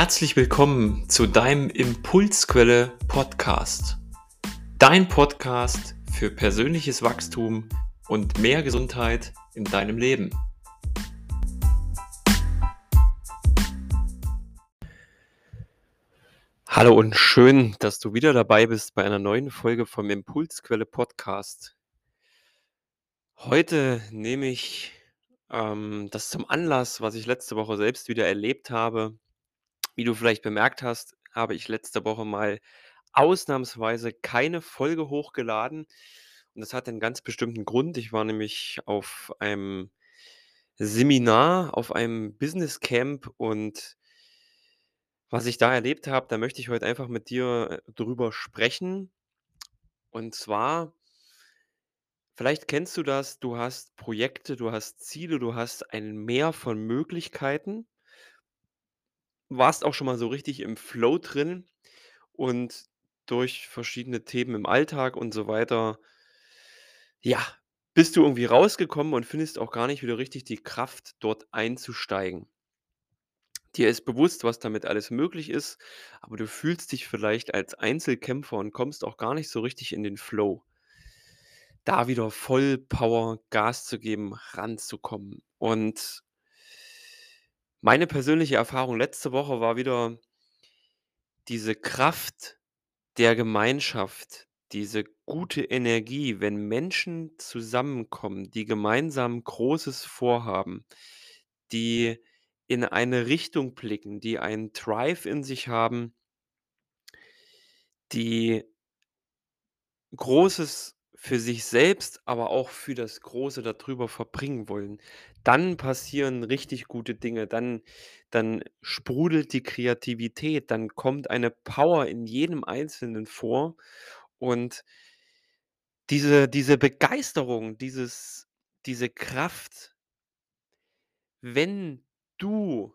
Herzlich willkommen zu deinem Impulsquelle Podcast. Dein Podcast für persönliches Wachstum und mehr Gesundheit in deinem Leben. Hallo und schön, dass du wieder dabei bist bei einer neuen Folge vom Impulsquelle Podcast. Heute nehme ich ähm, das zum Anlass, was ich letzte Woche selbst wieder erlebt habe, wie du vielleicht bemerkt hast, habe ich letzte Woche mal ausnahmsweise keine Folge hochgeladen. Und das hat einen ganz bestimmten Grund. Ich war nämlich auf einem Seminar, auf einem Business Camp und was ich da erlebt habe, da möchte ich heute einfach mit dir äh, drüber sprechen. Und zwar, vielleicht kennst du das, du hast Projekte, du hast Ziele, du hast ein Meer von Möglichkeiten warst auch schon mal so richtig im Flow drin und durch verschiedene Themen im Alltag und so weiter, ja, bist du irgendwie rausgekommen und findest auch gar nicht wieder richtig die Kraft, dort einzusteigen. Dir ist bewusst, was damit alles möglich ist, aber du fühlst dich vielleicht als Einzelkämpfer und kommst auch gar nicht so richtig in den Flow. Da wieder voll Power Gas zu geben, ranzukommen. Und meine persönliche Erfahrung letzte Woche war wieder diese Kraft der Gemeinschaft, diese gute Energie, wenn Menschen zusammenkommen, die gemeinsam Großes vorhaben, die in eine Richtung blicken, die einen Drive in sich haben, die Großes für sich selbst, aber auch für das Große darüber verbringen wollen. Dann passieren richtig gute Dinge, dann dann sprudelt die Kreativität, dann kommt eine Power in jedem Einzelnen vor und diese diese Begeisterung, dieses diese Kraft, wenn du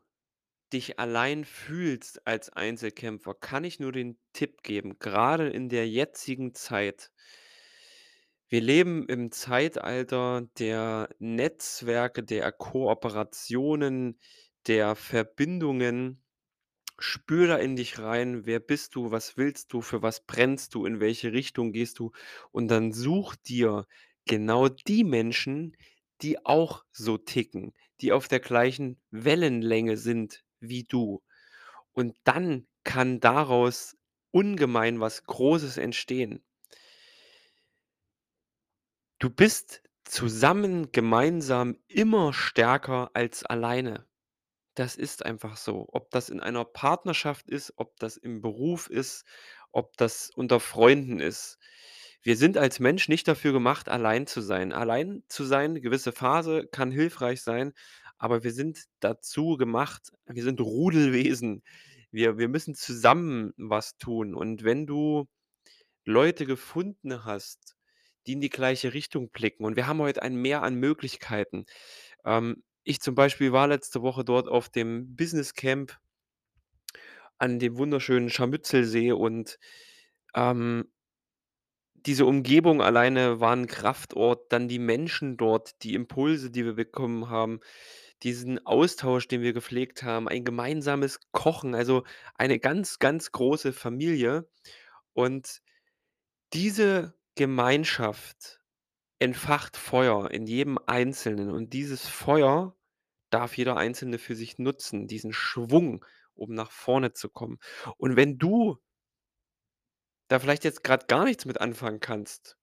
dich allein fühlst als Einzelkämpfer, kann ich nur den Tipp geben, gerade in der jetzigen Zeit. Wir leben im Zeitalter der Netzwerke, der Kooperationen, der Verbindungen. Spür da in dich rein, wer bist du, was willst du, für was brennst du, in welche Richtung gehst du und dann such dir genau die Menschen, die auch so ticken, die auf der gleichen Wellenlänge sind wie du. Und dann kann daraus ungemein was Großes entstehen. Du bist zusammen, gemeinsam immer stärker als alleine. Das ist einfach so. Ob das in einer Partnerschaft ist, ob das im Beruf ist, ob das unter Freunden ist. Wir sind als Mensch nicht dafür gemacht, allein zu sein. Allein zu sein, gewisse Phase kann hilfreich sein, aber wir sind dazu gemacht wir sind Rudelwesen. Wir wir müssen zusammen was tun. Und wenn du Leute gefunden hast, die in die gleiche Richtung blicken und wir haben heute ein Mehr an Möglichkeiten. Ähm, ich zum Beispiel war letzte Woche dort auf dem Business Camp an dem wunderschönen Scharmützelsee und, ähm diese Umgebung alleine war 'n Kraftort, dann die Menschen dort, die Impulse, die wir bekommen haben, diesen Austausch, den wir gepflegt haben, ein gemeinsames Kochen, also eine ganz, ganz große Familie. Und diese Gemeinschaft entfacht Feuer in jedem Einzelnen und dieses Feuer darf jeder Einzelne für sich nutzen, diesen Schwung, um nach vorne zu kommen. Und wenn du da vielleicht jetzt grad gar nichts mit anfangen kannst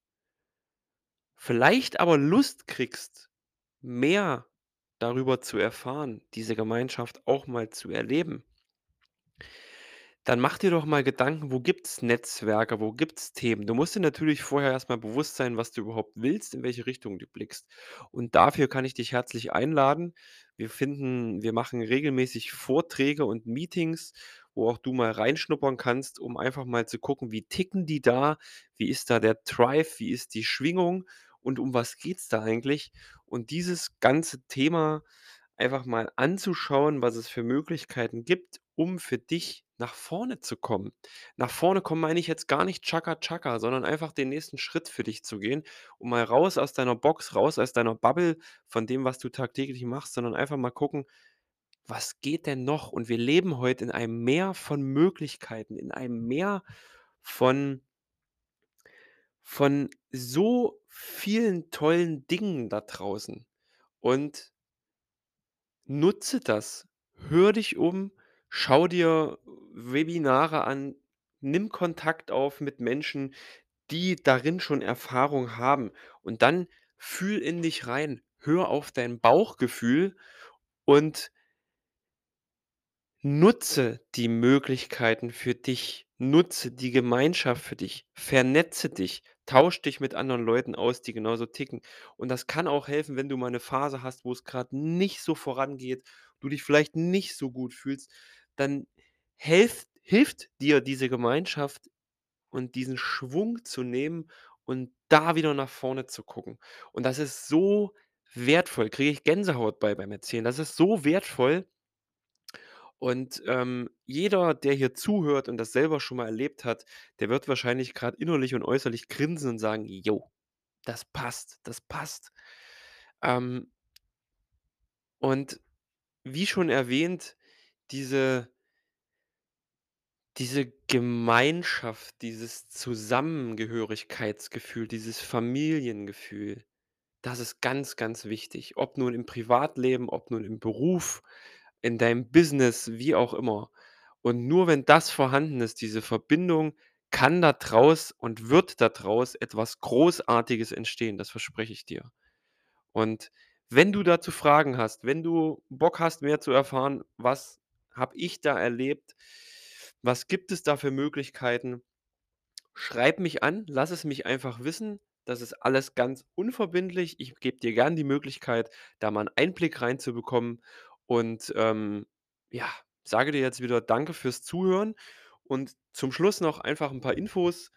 vielleicht aber Lust kriegst, mehr darüber zu erfahren, diese Gemeinschaft auch mal zu erleben dann mach dir doch mal Gedanken, wo gibt's Netzwerke, wo gibt's Themen? Du musst dir natürlich vorher erst mal bewusst sein, was du überhaupt willst, in welche Richtung du blickst. Und dafür kann ich dich herzlich einladen. Wir finden wir machen regelmäßig Vorträge und Meetings, wo auch du mal reinschnuppern kannst, um einfach mal zu gucken, wie ticken die da? Wie ist da der Drive? Wie ist die Schwingung? Und um was geht's da eigentlich? Und dieses ganze Thema einfach mal anzuschauen, was es für Möglichkeiten gibt, um für dich nach vorne zu kommen. Nach vorne kommen meine ich jetzt gar nicht Chaka Chaka, sondern einfach den nächsten Schritt für dich zu gehen, um mal raus aus deiner Box, raus aus deiner Bubble von dem, was du tagtäglich machst, sondern einfach mal gucken was geht denn noch? Und wir leben heute in einem Meer von Möglichkeiten, in einem Meer von von so vielen tollen Dingen da draußen. Und nutze das. Hör dich um, schau dir Webinare an, nimm Kontakt auf mit Menschen, die darin schon Erfahrung haben. Und dann fühl in dich rein, hör auf dein Bauchgefühl und Nutze die Möglichkeiten für dich, nutze die Gemeinschaft für dich, vernetze dich, tausch dich mit anderen Leuten aus, die genauso ticken. Und das kann auch helfen, wenn du mal 'ne Phase hast, wo es grad nicht so vorangeht, du dich vielleicht nicht so gut fühlst, dann helft hilft dir diese Gemeinschaft und diesen Schwung zu nehmen und da wieder nach vorne zu gucken. Und das ist so wertvoll, kriege ich Gänsehaut bei beim Erzählen. Das ist so wertvoll und, ähm, jeder, der hier zuhört und das selber schon mal erlebt hat, der wird wahrscheinlich grad innerlich und äußerlich grinsen und sagen: „Jo, das passt, das passt.“ Ähm und wie schon erwähnt, diese diese Gemeinschaft, dieses Zusammengehörigkeitsgefühl, dieses Familiengefühl, das ist ganz, ganz wichtig. Ob nun im Privatleben, ob nun im Beruf, in deinem Business, wie auch immer. Und nur wenn das vorhanden ist, diese Verbindung, kann da draus und wird da draus etwas Großartiges entstehen, das verspreche ich dir. Und wenn du dazu Fragen hast, wenn du Bock hast, mehr zu erfahren: „Was habe ich da erlebt? Was gibt es da für Möglichkeiten?“ Schreib mich an, lass es mich einfach wissen. Das ist alles ganz unverbindlich. Ich gebe dir gern die Möglichkeit, da mal 'n Einblick reinzubekommen und, ähm, ja, sage dir jetzt wieder Danke fürs Zuhören und zum Schluss noch einfach 'n paar Infos.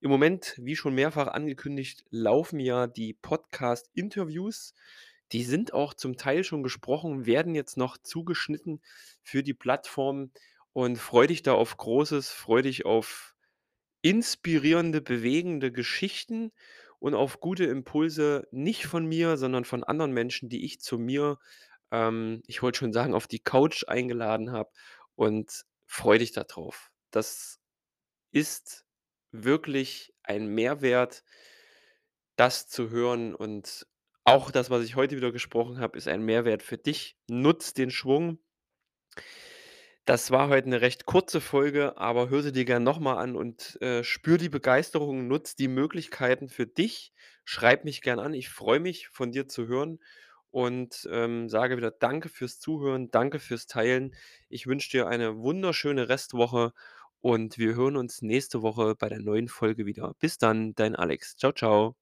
Im Moment, wie schon mehrfach angekündigt, laufen ja die Podcast-Interviews. Die sind auch zum Teil schon gesprochen, werden jetzt noch zugeschnitten für die Plattform und freu dich da auf Großes, freu dich auf inspirierende, bewegende Geschichten und auf gute Impulse, nicht von mir, sondern von anderen Menschen, die ich zu mir, ähm, ich wollte schon sagen, auf die Couch eingeladen habe und freu dich da drauf. Das ist wirklich ein Mehrwert das zu hören und auch das, was ich heute wieder gesprochen habe, ist ein Mehrwert für dich. Nutz den Schwung. Das war heute 'ne recht kurze Folge, aber hör sie dir gern noch mal an und, äh, spür die Begeisterung, nutz die Möglichkeiten für dich. Schreib mich gern an. Ich freue mich, von dir zu hören und, ähm, sage wieder Danke fürs Zuhören, danke fürs Teilen. Ich wünsche dir eine wunderschöne Restwoche und wir hören uns nächste Woche bei der neuen Folge wieder. Bis dann, dein Alex. Tschau, tschau.